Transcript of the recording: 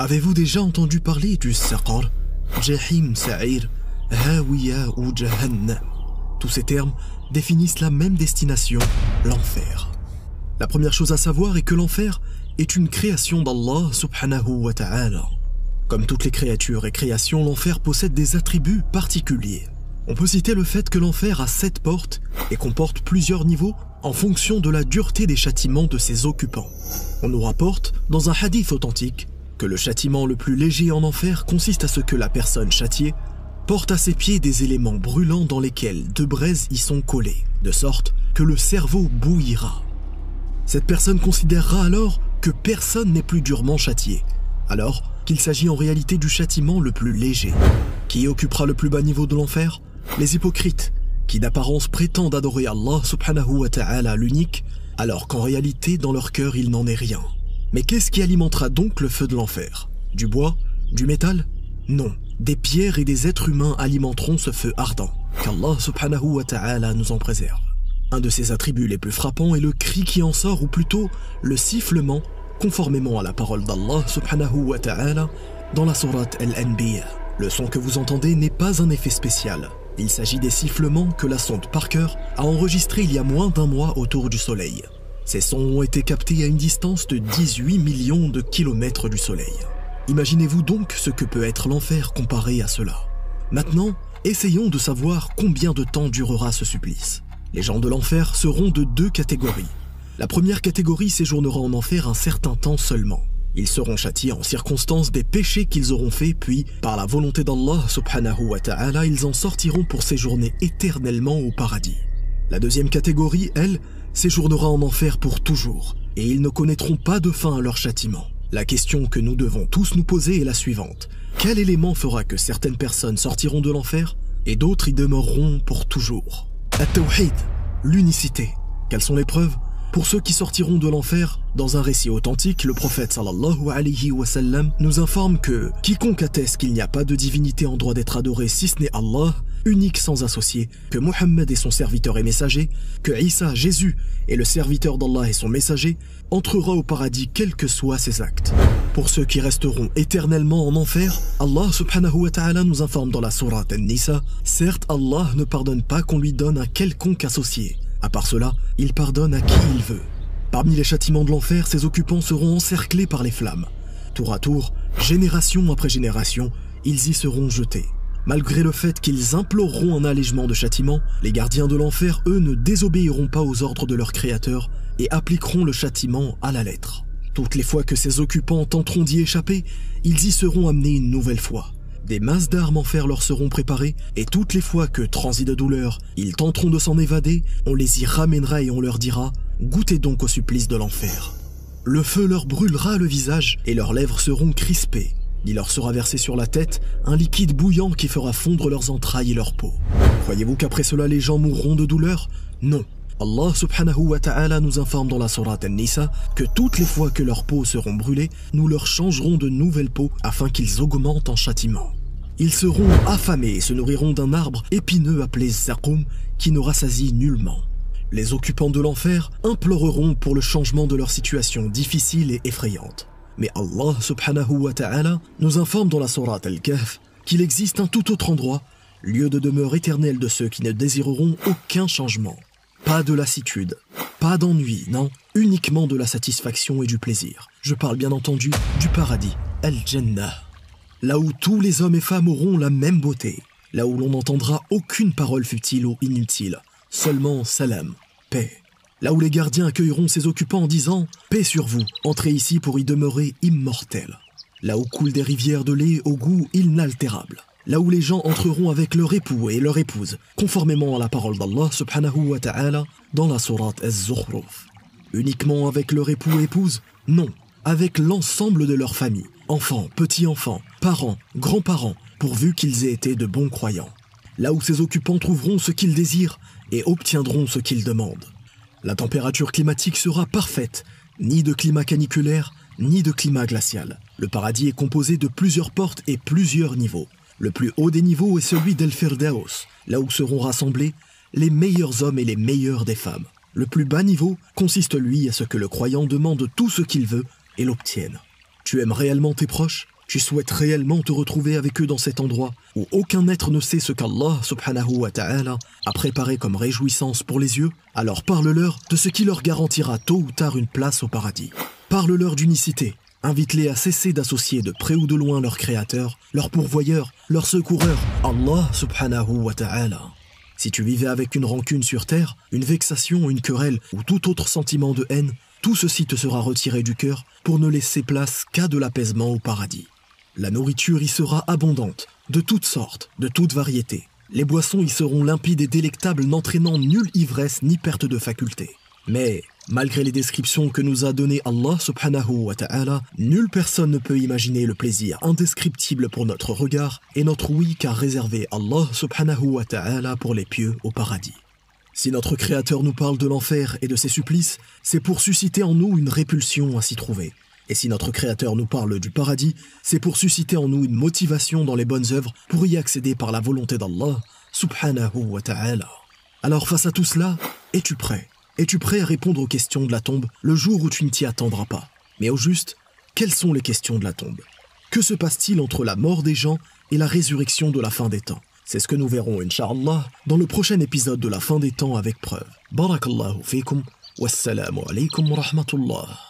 Avez-vous déjà entendu parler du Saqar, Jahim Sa'ir, Hawiya ou Jahannam Tous ces termes définissent la même destination, l'enfer. La première chose à savoir est que l'enfer est une création d'Allah subhanahu wa ta'ala. Comme toutes les créatures et créations, l'enfer possède des attributs particuliers. On peut citer le fait que l'enfer a sept portes et comporte plusieurs niveaux en fonction de la dureté des châtiments de ses occupants. On nous rapporte, dans un hadith authentique, que le châtiment le plus léger en enfer consiste à ce que la personne châtiée porte à ses pieds des éléments brûlants dans lesquels deux braises y sont collées, de sorte que le cerveau bouillira. Cette personne considérera alors que personne n'est plus durement châtié, alors qu'il s'agit en réalité du châtiment le plus léger. Qui occupera le plus bas niveau de l'enfer? Les hypocrites, qui d'apparence prétendent adorer Allah subhanahu wa ta'ala l'unique, alors qu'en réalité dans leur cœur il n'en est rien. Mais qu'est-ce qui alimentera donc le feu de l'enfer? Du bois? Du métal? Non. Des pierres et des êtres humains alimenteront ce feu ardent. Qu'Allah subhanahu wa ta'ala nous en préserve. Un de ses attributs les plus frappants est le cri qui en sort, ou plutôt le sifflement, conformément à la parole d'Allah subhanahu wa ta'ala dans la sourate Al-Anbiya. Le son que vous entendez n'est pas un effet spécial. Il s'agit des sifflements que la sonde Parker a enregistrés il y a moins d'un mois autour du Soleil. Ces sons ont été captés à une distance de 18 millions de kilomètres du Soleil. Imaginez-vous donc ce que peut être l'enfer comparé à cela. Maintenant, essayons de savoir combien de temps durera ce supplice. Les gens de l'enfer seront de deux catégories. La première catégorie séjournera en enfer un certain temps seulement. Ils seront châtiés en circonstance des péchés qu'ils auront faits, puis, par la volonté d'Allah subhanahu wa ta'ala, ils en sortiront pour séjourner éternellement au paradis. La deuxième catégorie, elle, séjournera en enfer pour toujours, et ils ne connaîtront pas de fin à leur châtiment. La question que nous devons tous nous poser est la suivante. Quel élément fera que certaines personnes sortiront de l'enfer et d'autres y demeureront pour toujours? At-Tawhid, l'unicité. Quelles sont les preuves? Pour ceux qui sortiront de l'enfer, dans un récit authentique, le prophète sallallahu alayhi wa sallam nous informe que quiconque atteste qu'il n'y a pas de divinité en droit d'être adoré si ce n'est Allah, unique sans associé, que Mohammed est son serviteur et messager, que Isa, Jésus, est le serviteur d'Allah et son messager, entrera au paradis quels que soient ses actes. Pour ceux qui resteront éternellement en enfer, Allah subhanahu wa ta'ala nous informe dans la sourate An-Nisa, certes Allah ne pardonne pas qu'on lui donne un quelconque associé, à part cela, il pardonne à qui il veut. Parmi les châtiments de l'enfer, ses occupants seront encerclés par les flammes. Tour à tour, génération après génération, ils y seront jetés. Malgré le fait qu'ils imploreront un allègement de châtiment, les gardiens de l'enfer, eux, ne désobéiront pas aux ordres de leur créateur et appliqueront le châtiment à la lettre. Toutes les fois que ces occupants tenteront d'y échapper, ils y seront amenés une nouvelle fois. Des masses d'armes en fer leur seront préparées, et toutes les fois que, transis de douleur, ils tenteront de s'en évader, on les y ramènera et on leur dira Goûtez donc au supplice de l'enfer. Le feu leur brûlera le visage et leurs lèvres seront crispées. Il leur sera versé sur la tête un liquide bouillant qui fera fondre leurs entrailles et leur peau. Croyez-vous qu'après cela les gens mourront de douleur? Non. Allah subhanahu wa ta'ala nous informe dans la sourate An-Nisa que toutes les fois que leurs peaux seront brûlées, nous leur changerons de nouvelles peaux afin qu'ils augmentent en châtiment. Ils seront affamés et se nourriront d'un arbre épineux appelé Zakum qui ne rassasie nullement. Les occupants de l'enfer imploreront pour le changement de leur situation difficile et effrayante. Mais Allah subhanahu wa ta'ala nous informe dans la sourate Al-Kahf qu'il existe un tout autre endroit, lieu de demeure éternelle de ceux qui ne désireront aucun changement. Pas de lassitude, pas d'ennui, non, uniquement de la satisfaction et du plaisir. Je parle bien entendu du paradis, Al-Jannah là où tous les hommes et femmes auront la même beauté, là où l'on n'entendra aucune parole futile ou inutile, seulement salam, paix. Là où les gardiens accueilleront ses occupants en disant Paix sur vous, entrez ici pour y demeurer immortel. Là où coulent des rivières de lait au goût inaltérable. Là où les gens entreront avec leur époux et leur épouse, conformément à la parole d'Allah subhanahu wa ta'ala dans la sourate Az-Zukhruf. Uniquement avec leur époux et épouse? Non, avec l'ensemble de leur famille, enfants, petits-enfants, parents, grands-parents, pourvu qu'ils aient été de bons croyants. Là où ces occupants trouveront ce qu'ils désirent et obtiendront ce qu'ils demandent. La température climatique sera parfaite, ni de climat caniculaire, ni de climat glacial. Le paradis est composé de plusieurs portes et plusieurs niveaux. Le plus haut des niveaux est celui d'El Firdaus, là où seront rassemblés les meilleurs hommes et les meilleures des femmes. Le plus bas niveau consiste lui à ce que le croyant demande tout ce qu'il veut et l'obtienne. Tu aimes réellement tes proches? Tu souhaites réellement te retrouver avec eux dans cet endroit où aucun être ne sait ce qu'Allah subhanahu wa ta'ala a préparé comme réjouissance pour les yeux Alors parle-leur de ce qui leur garantira tôt ou tard une place au paradis. Parle-leur d'unicité. Invite-les à cesser d'associer de près ou de loin leur créateur, leur pourvoyeur, leur secoureur, Allah subhanahu wa ta'ala. Si tu vivais avec une rancune sur terre, une vexation, une querelle ou tout autre sentiment de haine, tout ceci te sera retiré du cœur pour ne laisser place qu'à de l'apaisement au paradis. La nourriture y sera abondante, de toutes sortes, de toutes variétés. Les boissons y seront limpides et délectables, n'entraînant nulle ivresse ni perte de faculté. Mais, malgré les descriptions que nous a données Allah subhanahu wa ta'ala, nulle personne ne peut imaginer le plaisir indescriptible pour notre regard et notre oui qu'a réservé Allah subhanahu wa ta'ala pour les pieux au paradis. Si notre Créateur nous parle de l'enfer et de ses supplices, c'est pour susciter en nous une répulsion à s'y trouver. Et si notre Créateur nous parle du paradis, c'est pour susciter en nous une motivation dans les bonnes œuvres pour y accéder par la volonté d'Allah, subhanahu wa ta'ala. Alors face à tout cela, es-tu prêt? Es-tu prêt à répondre aux questions de la tombe le jour où tu ne t'y attendras pas? Mais au juste, quelles sont les questions de la tombe? Que se passe-t-il entre la mort des gens et la résurrection de la fin des temps? C'est ce que nous verrons, Inch'Allah, dans le prochain épisode de la fin des temps avec preuve. Barakallahu fikum, wassalamu alaikum wa rahmatullah.